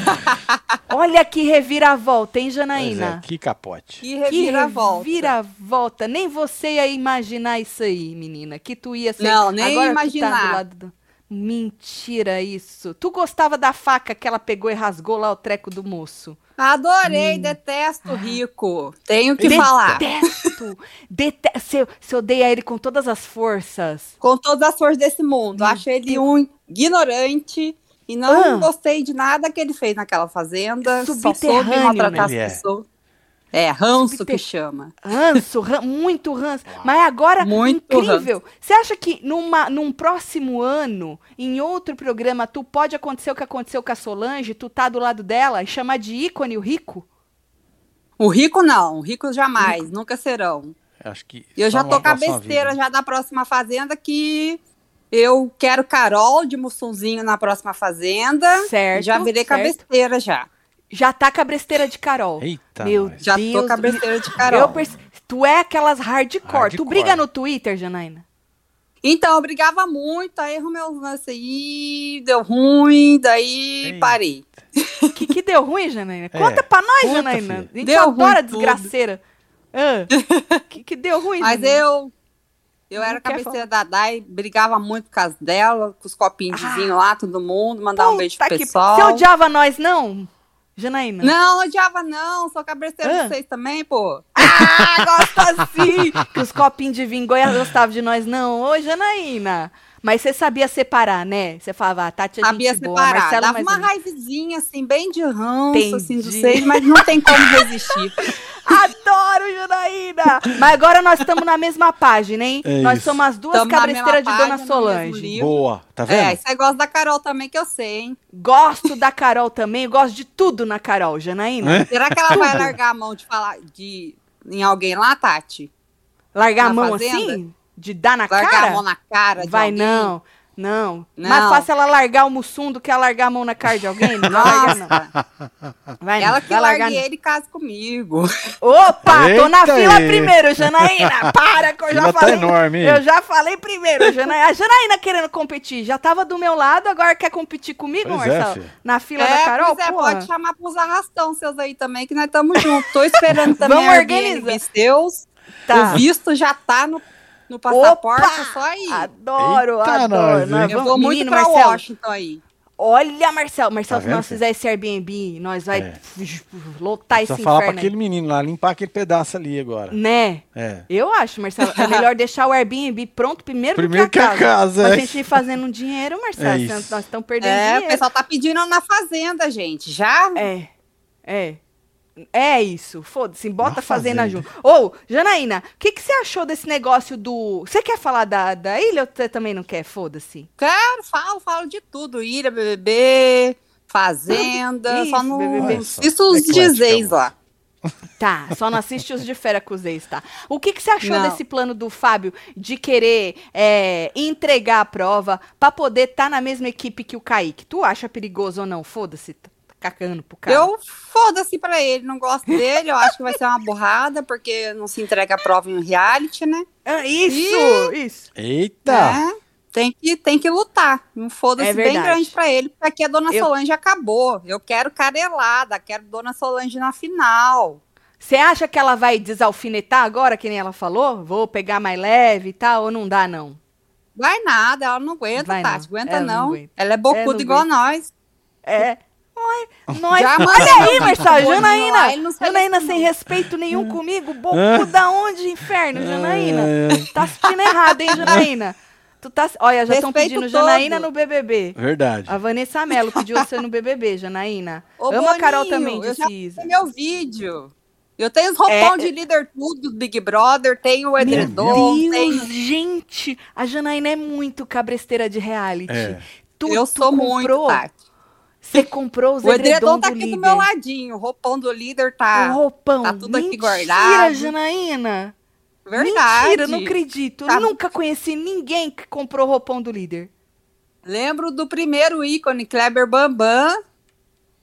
Olha que reviravolta, hein, Janaína? é, que capote. Que Que reviravolta. reviravolta. Nem você ia imaginar isso aí, menina. Que tu ia ser. Não, nem Agora Tu tá imaginar. do lado do... Mentira isso. Tu gostava da faca que ela pegou e rasgou lá o treco do moço? Adorei, detesto rico. Tenho que Detesto. falar. Detesto. Você, você odeia ele com todas as forças. Com todas as forças desse mundo. Meu Acho ele um ignorante e não Ah. gostei de nada que ele fez naquela fazenda. Só soube Subterrâneo, maltratar as Ele é. É, ranço Subter- que chama. Ranço, ran- muito ranço. Mas agora, Muito incrível. Você acha que numa, num próximo ano, em outro programa, tu pode acontecer o que aconteceu com a Solange, tu tá do lado dela e chamar de ícone o rico? O rico não, o rico jamais, nunca serão. Acho que. Eu já tô com a próxima besteira vida. já da próxima fazenda que eu quero Carol de Mussunzinho na próxima fazenda. Certo. já virei com a certo. besteira já. Já tá com a besteira de Carol. Eita, Meu. Já Deus tô com a de Carol. Eu perce- Tu é aquelas hardcore. Tu Hardcore. briga no Twitter, Janaína? Então, eu brigava muito, aí arrumei uns lances aí, deu ruim, daí Eita. parei. O que, que deu ruim, Janaína? É. Conta pra nós, Conta, Janaína. filha. A gente Deu adora ruim desgraceira. O que, que deu ruim, Mas Janaína? eu. Eu Não era cabeceira da Dai, brigava muito por causa dela, com os copinhos de Ah. vinho lá, todo mundo, mandar um beijo pro que- pessoal. Você odiava nós, não? Janaína? Não, odiava não, sou cabeceira Ah. de vocês também, pô. Ah, gosta assim! que os copinhos de vinho Goiás gostavam de nós, não. Ô, Janaína. Mas você sabia separar, né? Você falava, ah, Tati é Sabia gente boa, separar, Marcelo dava uma raivezinha, assim, bem de ranço, assim, de Entendi. vocês, mas não tem como resistir. Adoro, Janaína! Mas agora nós estamos na mesma página, hein? É nós isso. somos as duas Tamo cabresteiras de Dona Solange. Boa, tá vendo? É, você gosta da Carol também, que eu sei, hein? Gosto da Carol também, eu gosto de tudo na Carol, Janaína. É? Será que ela vai largar a mão de falar de, em alguém lá, Tati? Largar a Na mão fazenda? assim? De dar na Largar cara? a mão na cara de Vai alguém? não, não. Não. Mais fácil ela largar o mussum do que ela largar a mão na cara de alguém. Não vai largar, não. Nossa, Vai, ela não. que vai largar, não. ele e case comigo. Opa, tô na Eita fila aí. primeiro, Janaína. Para que eu já tá falei. enorme, hein? Eu já falei primeiro, Janaína. A Janaína querendo competir. Já tava do meu lado, agora quer competir comigo, Pois é, Marcelo? filha. na fila da Carol, pois é, porra. pode chamar pros arrastão seus aí também, que nós estamos juntos. Tô esperando também Vamos organizar. Seus. Tá. O visto já tá no, no passaporte, Opa! é só aí. Adoro, Eita, adoro. nós, Nós hein? Eu vamos- vou muito Marcelo, Washington aí. Olha, Marcelo, Marcelo, Tá se nós fizer esse Airbnb, nós vai É. lotar esse Só falar pra inferno. aí. aquele menino lá, limpar aquele pedaço ali agora. Né? É. Eu acho, Marcelo, é melhor deixar o Airbnb pronto primeiro, Primeiro do que a casa. que a casa, Pra é. gente ir fazendo um dinheiro, Marcelo. É nós estamos perdendo É, o dinheiro. pessoal tá pedindo na fazenda, gente. Já? É, é. É isso, foda-se, bota Uma a fazenda, fazenda. junto. Ô, Janaína, o que, que você achou desse negócio do. Você quer falar da, da ilha ou você também não quer? Foda-se. Quero, falo, falo de tudo. Ilha, BBB, fazenda, Isso, só não BBB. assisto os Eclética, dizeis lá. Tá, só não assiste os de fera com os ex, tá? O que, que você achou Não. desse plano do Fábio de querer é, entregar a prova pra poder estar na mesma equipe que o Kaique? Tu acha perigoso ou não? Foda-se, tá cacando pro cara. Eu foda-se pra ele, não gosto dele, eu acho que vai ser uma burrada, porque não se entrega a prova em um reality, né? Ah, isso, isso. Eita! É, tem, que, tem que lutar. Um foda-se É bem grande pra ele, porque aqui a Dona Eu- Solange acabou. Eu quero carelada, quero Dona Solange na final. Você acha que ela vai desalfinetar agora, que nem ela falou? Vou pegar mais leve e tal, ou não dá, não? Vai nada, ela não aguenta, Vai não. Tati. Aguenta Ela não não. aguenta. Ela é bocuda não igual nós. É. Nós, nós, Já olha aí, Marcelo, Janaína. Janaína selecionou. sem respeito nenhum comigo. Bocu da onde, inferno, Janaína? Ai, ai. Tá assistindo errado, hein, Janaína? Tu tá, olha, já estão pedindo todo. Janaína no BBB. Verdade. A Vanessa Mello pediu você no BBB, Janaína. Ô, Ama a Carol Boninho, também, eu disse já isso. Tem meu vídeo. Eu tenho os roupão É, de líder tudo do Big Brother, tenho o Meu edredom, Deus, tenho... gente, a Janaína é muito cabresteira de reality. É. Tu, eu tu sou muito, comprou, Tati. Você comprou os O edredom tá do aqui líder. do meu ladinho, o roupão do líder tá... O roupão. tá tudo aqui Mentira, guardado. Janaína. Verdade. Mentira, não acredito. Tá. Eu nunca conheci ninguém que comprou o roupão do líder. Lembro do primeiro ícone, Kleber Bambam,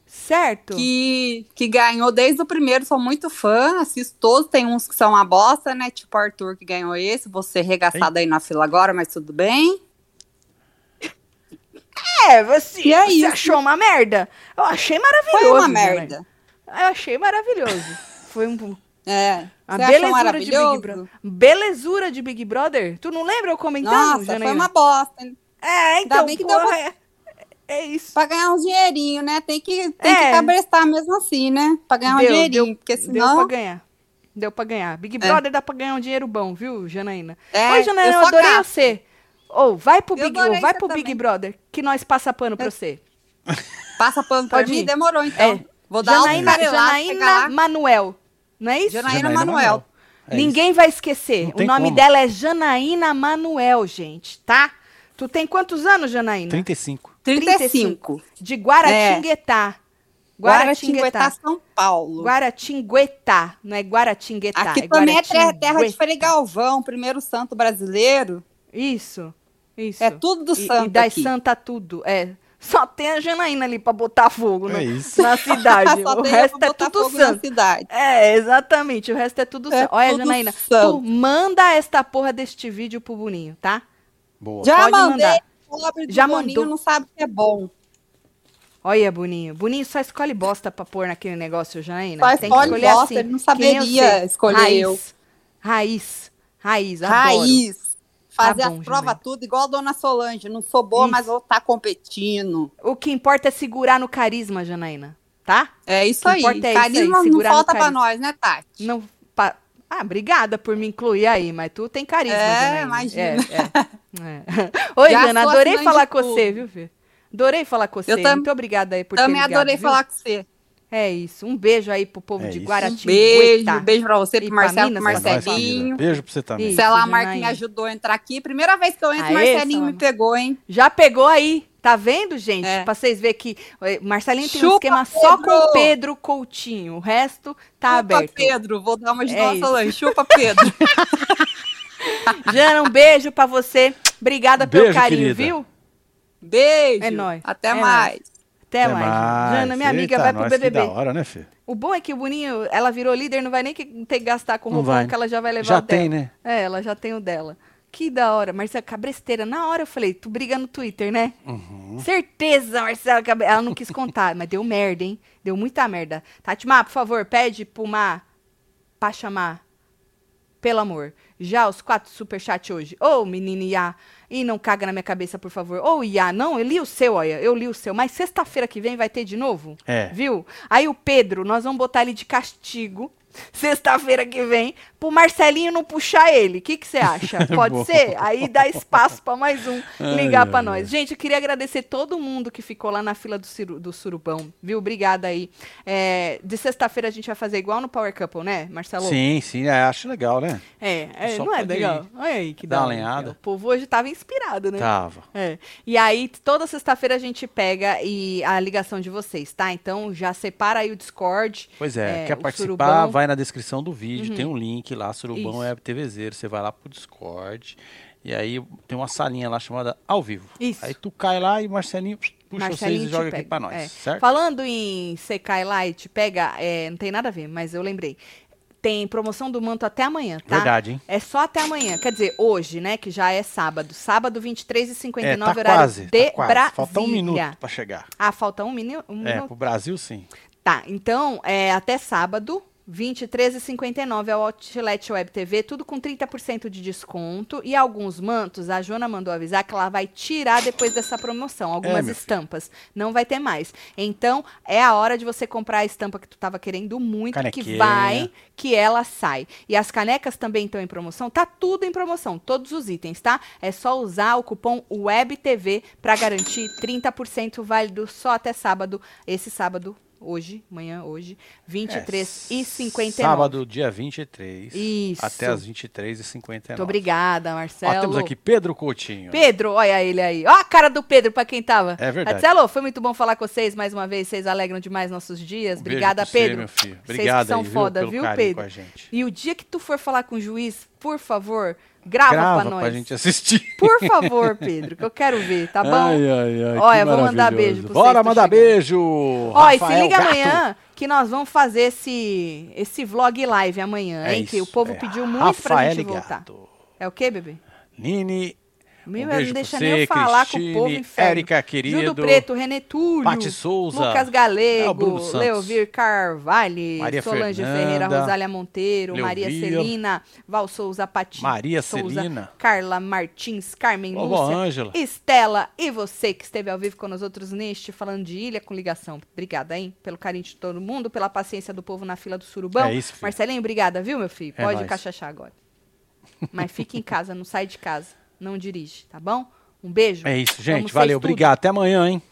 Certo? que, que ganhou desde o primeiro, sou muito fã, assisto todos, tem uns que são uma bosta, né? Tipo o Arthur que ganhou esse, você regaçado aí na fila agora, mas tudo bem. É, você, E é você isso. achou uma merda? Eu achei maravilhoso. Foi uma merda. Eu achei maravilhoso. Foi um, É. achou belezura de Big? Brother. Belezura de Big Brother? Tu não lembra eu comentando, Nossa, Janaína? foi uma bosta. É, então, bem que deu porra, é, é isso. Pra ganhar um dinheirinho, né? Tem que, tem É. que cabrestar mesmo assim, né? Pra ganhar um Deu, dinheirinho. deu- porque Deu senão. pra ganhar. Deu pra ganhar. Big Brother dá pra ganhar um dinheiro bom, viu, Janaína? É, Oi, Janaína, eu eu adorei você. Ou vai pro Eu Big, adorei vai pro Big. Brother, que nós passa pano pra você. Passa pano pra Pode mim, ir. demorou então. É. Vou dar uma Janaína, chegar Janaína lá. Manuel. Não é isso? Janaína Manuel. É Ninguém vai esquecer. Não O nome como. dela é Janaína Manuel, gente, tá? Tu tem quantos anos, Janaína? 35. 35. De Guaratinguetá. Guaratinguetá, São Paulo. Guaratinguetá, não é Guaratinguetá. Aqui é também é terra, de Guaratinguetá. Frei Galvão, primeiro santo brasileiro. Isso, isso. É tudo do E- santo E das aqui. santa tudo, é. Só tem a Janaína ali pra botar fogo no- É isso. na cidade. Só o tem resto pra é tudo fogo na santo. cidade. É, exatamente. O resto é tudo É santo. Olha, tudo Janaína, tu santo. manda esta porra deste vídeo pro Boninho, tá? Boa. Já Pode mandei. mandar. Pobre do Já Boninho mandou. não sabe que é bom. Olha, Boninho. Boninho só escolhe bosta pra pôr naquele negócio, Janaína. Só Tem que escolhe escolher bosta, assim. ele não que saberia escolher Raiz. eu. Raiz. Raiz. adoro. Raiz. Fazer Tá bom, as provas tudo igual a Dona Solange. Não sou boa, Isso. mas vou estar competindo. O que importa é segurar no carisma, Janaína. Tá? É isso O que aí. importa é isso aí, Carisma não falta pra carisma. nós, né, Tati? Não. pa- Ah, obrigada por me incluir aí, mas tu tem carisma, É, Janaína. imagina. É, é. É. Oi, Já Jana, adorei falar com tudo. você, viu, Fê? Adorei falar com você. Eu tam- Muito obrigada aí por ter Também ligado, adorei viu? falar com você. É isso. Um beijo aí pro povo É de. Guaratinguetá. Beijo, beijo pra você, E pro pra Marcelo, pro Marcelinho. Beijo pra você também. Isso. Sei lá, a Janaína. Marquinhos ajudou a entrar aqui. Primeira vez que eu entro, Aê, Marcelinho me pegou, hein? Já pegou aí, tá vendo, gente? É. Pra vocês verem que eh, Marcelinho tem um Chupa, esquema só Pedro! com Pedro Coutinho. O resto tá Chupa, aberto. Pedro. Vou dar uma de É. Solange. Chupa, Pedro. Jana, um beijo pra você. Obrigada pelo Beijo, carinho, querida. viu? Beijo. É nóis. Até É mais. Até, mais. Jana, minha amiga, Eita, vai pro nós, que BBB. da hora, né, Fê? O bom é que o Boninho, ela virou líder, não vai nem ter que gastar com Não roupão, que ela já vai levar Já o dela. tem, né? É, ela já tem o dela. Que da hora. Marcela, cabresteira. Na hora eu falei, tu briga no Twitter, né? Uhum. Certeza, Marcela. Cabre... Ela não quis contar, mas deu merda, hein? Deu muita merda. Tati Má, por favor, pede pro Má pra chamar. Pelo amor. Já os quatro superchat hoje. Ô, menino Iá. E não caga na minha cabeça, por favor. Ô, Iá, não, eu li o seu, olha. Eu li o seu. Mas sexta-feira que vem vai ter de novo? É. Viu? Aí o Pedro, nós vamos botar ele de castigo. Sexta-feira que vem, pro Marcelinho não puxar ele. O que você acha? Pode Bom. ser? Aí dá espaço pra mais um ligar ai, nós. Gente, eu queria agradecer todo mundo que ficou lá na fila do, ciru- do surubão, viu? Obrigada aí. É, de sexta-feira a gente vai fazer igual no Power Couple, né, Marcelo? Sim, sim, é, acho legal, né? É, é, não é pode legal? Olha aí que dar da uma lenhada. O povo hoje tava inspirado, né? Tava. É. E aí, toda sexta-feira a gente pega e a ligação de vocês, tá? Então já separa aí o Discord. Pois é, É, quer participar, surubão. vai na descrição do vídeo, Uhum. tem um link lá, Surubão Isso. é TVZero, você vai lá pro Discord, e aí tem uma salinha lá chamada Ao Vivo. Isso. Aí tu cai lá e Marcelinho puxa Marcelinho vocês e te joga aqui pega. pra nós, É. certo? Falando em Secai Light, pega, é, não tem nada a ver, mas eu lembrei. Tem promoção do manto até amanhã, tá? Verdade, hein? É só até amanhã. Quer dizer, hoje, né? Que já é sábado. Sábado, 23h59, É, tá horário quase, de tá quase. Brasília. Falta um minuto pra chegar. Ah, falta um, minu um É, minuto. pro Brasil sim. Tá, então, é, até sábado, 23h59 é o Outlet Web TV, tudo com 30% de desconto. E alguns mantos, a Jona mandou avisar que ela vai tirar depois dessa promoção. Algumas É, meu filho. estampas. Não vai ter mais. Então, é a hora de você comprar a estampa que tu tava querendo muito, que vai, que ela sai. E as canecas também estão em promoção. Tá tudo em promoção, todos os itens, tá? É só usar o cupom WebTV para garantir 30% válido só até sábado. Esse sábado, hoje, amanhã, hoje, 23 e 59. É, Sábado, dia 23. Isso. Até as 23h59. Muito obrigada, Ó, Marcelo. temos aqui Pedro Coutinho. Pedro, olha ele aí. Ó a cara do Pedro pra quem tava. É verdade. Marcelo, foi muito bom falar com vocês mais uma vez. Vocês alegram demais nossos dias. Um Obrigada, pra você, Pedro. meu filho. Vocês Obrigado que são aí, viu, foda, viu, carinho Pedro? E o dia que tu for falar com o juiz, por favor, grava, Grava pra nós. pra gente assistir. Por favor, Pedro, que eu quero ver, tá bom? Ai, ai, ai, Olha, vou mandar beijo pra vocês, Bora mandar chegando. beijo! Ó, e se liga Gato. amanhã que nós vamos fazer esse, esse vlog live amanhã, É hein? que o isso, povo é pediu muito pra Rafael gente voltar. Gato. É o quê, bebê? Nini, Meu, um não beijo deixa pra nem eu você, falar com o povo Cristine, inferno. Érica, querido. Gildo Preto, René Túlio, Pati Souza, Lucas é Galego, Santos. Leovir Carvalho, Maria Solange Fernanda, Ferreira, Rosália Monteiro, Leovir, Maria Celina, Val Souza Pati Maria Souza, Celina. Carla Martins, Carmen Vovó Lúcia, Ângela. Estela e você que esteve ao vivo com nós outros neste falando de Ilha com Ligação. Obrigada, hein? Pelo carinho de todo mundo, pela paciência do povo na fila do Surubão. É isso, filho. Marcelinho, obrigada, viu, meu filho? É Pode nóis. cachachar agora. Mas fique em casa, não sai de casa, não dirige, tá bom? Um beijo. É isso, gente. Valeu, obrigado. Até amanhã, hein?